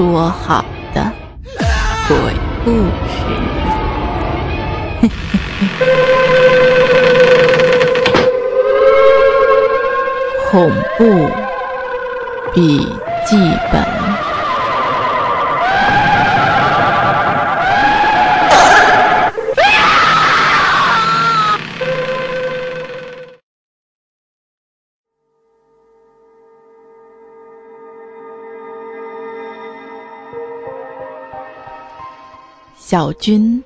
说好的鬼故事。恐怖笔记本。小军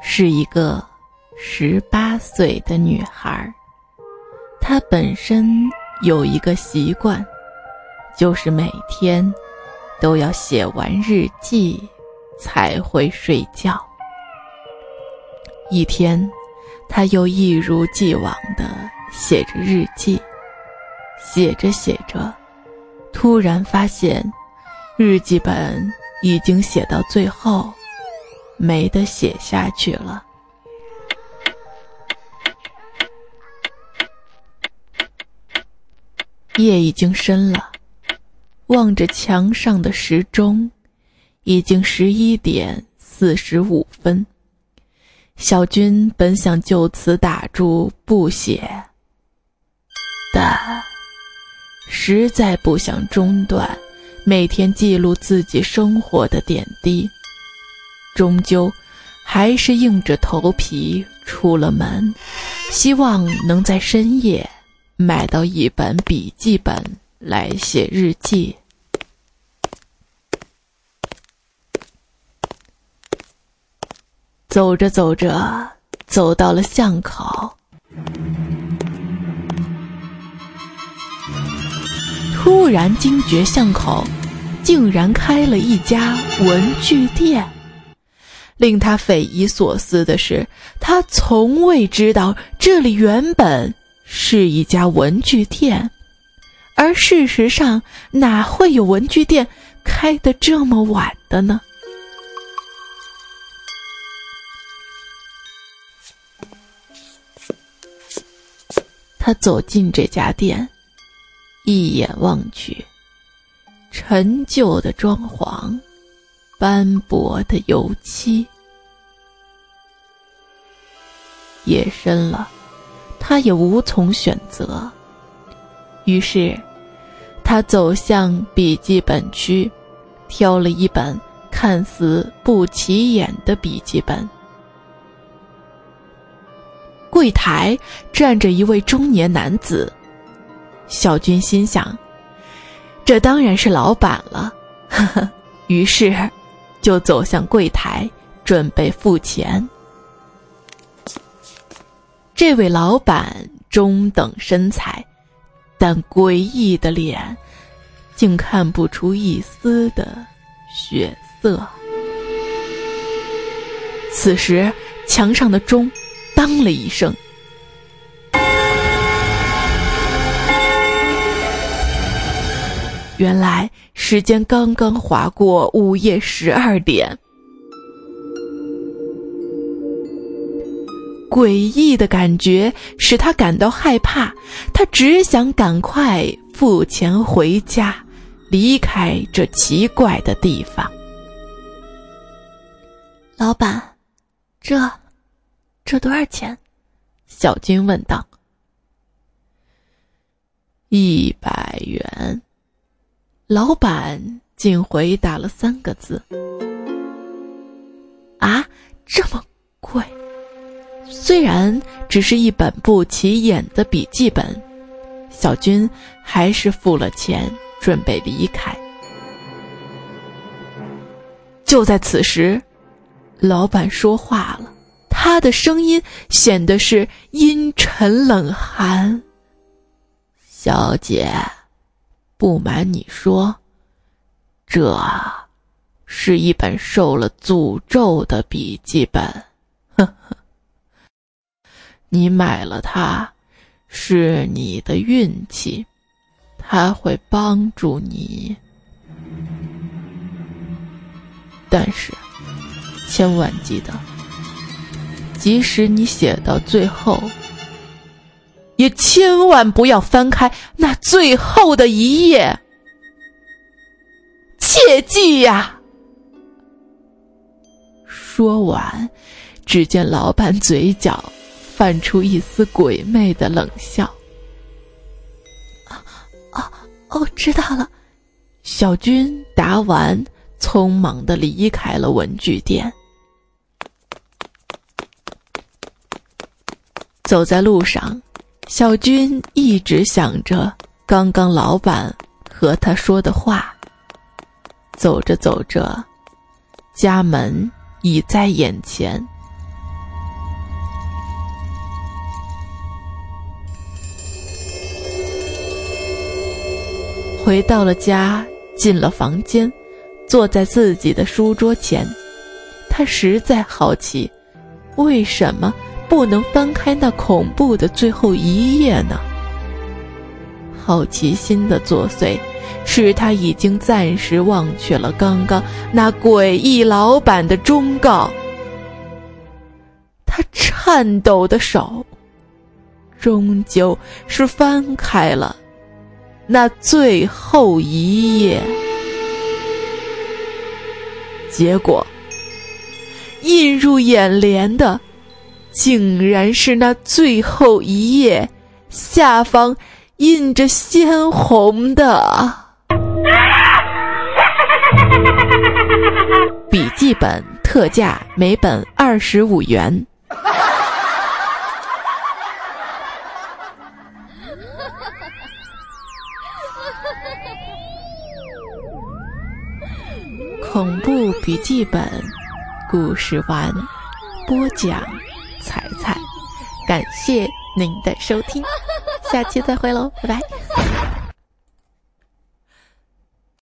是一个十八岁的女孩，她本身有一个习惯，就是每天都要写完日记才会睡觉。一天，她又一如既往的写着日记，写着写着，突然发现日记本已经写到最后。没得写下去了。夜已经深了，望着墙上的时钟，已经十一点四十五分。小军本想就此打住不写，但实在不想中断每天记录自己生活的点滴。终究，还是硬着头皮出了门，希望能在深夜买到一本笔记本来写日记。走着走着，走到了巷口，突然惊觉巷口竟然开了一家文具店。令他匪夷所思的是，他从未知道这里原本是一家文具店，而事实上哪会有文具店开得这么晚的呢？他走进这家店，一眼望去，陈旧的装潢。斑驳的油漆，夜深了，他也无从选择。于是，他走向笔记本区，挑了一本看似不起眼的笔记本。柜台站着一位中年男子，小军心想：这当然是老板了。呵呵，于是。就走向柜台，准备付钱。这位老板中等身材，但诡异的脸，竟看不出一丝的血色。此时，墙上的钟当了一声。原来时间刚刚划过午夜十二点，诡异的感觉使他感到害怕，他只想赶快付钱回家，离开这奇怪的地方。老板，这，这多少钱？小军问道。一百元。老板仅回答了三个字：“啊，这么贵！”虽然只是一本不起眼的笔记本，小军还是付了钱，准备离开。就在此时，老板说话了，他的声音显得是阴沉冷寒：“小姐。”不瞒你说，这是一本受了诅咒的笔记本。呵呵，你买了它，是你的运气，它会帮助你。但是，千万记得，即使你写到最后。也千万不要翻开那最后的一页，切记呀！说完，只见老板嘴角泛出一丝鬼魅的冷笑。啊哦，知道了。小军答完，匆忙的离开了文具店。走在路上，小军一直想着刚刚老板和他说的话。走着走着，家门。已在眼前。回到了家，进了房间，坐在自己的书桌前，他实在好奇，为什么不能翻开那恐怖的最后一页呢？好奇心的作祟。使他已经暂时忘却了刚刚那诡异老板的忠告。他颤抖的手，终究是翻开了那最后一页。结果，映入眼帘的，竟然是那最后一页下方印着鲜红的。笔记本特价，每本二十五元。恐怖笔记本故事完，播讲彩彩，感谢您的收听，下期再会喽，拜拜。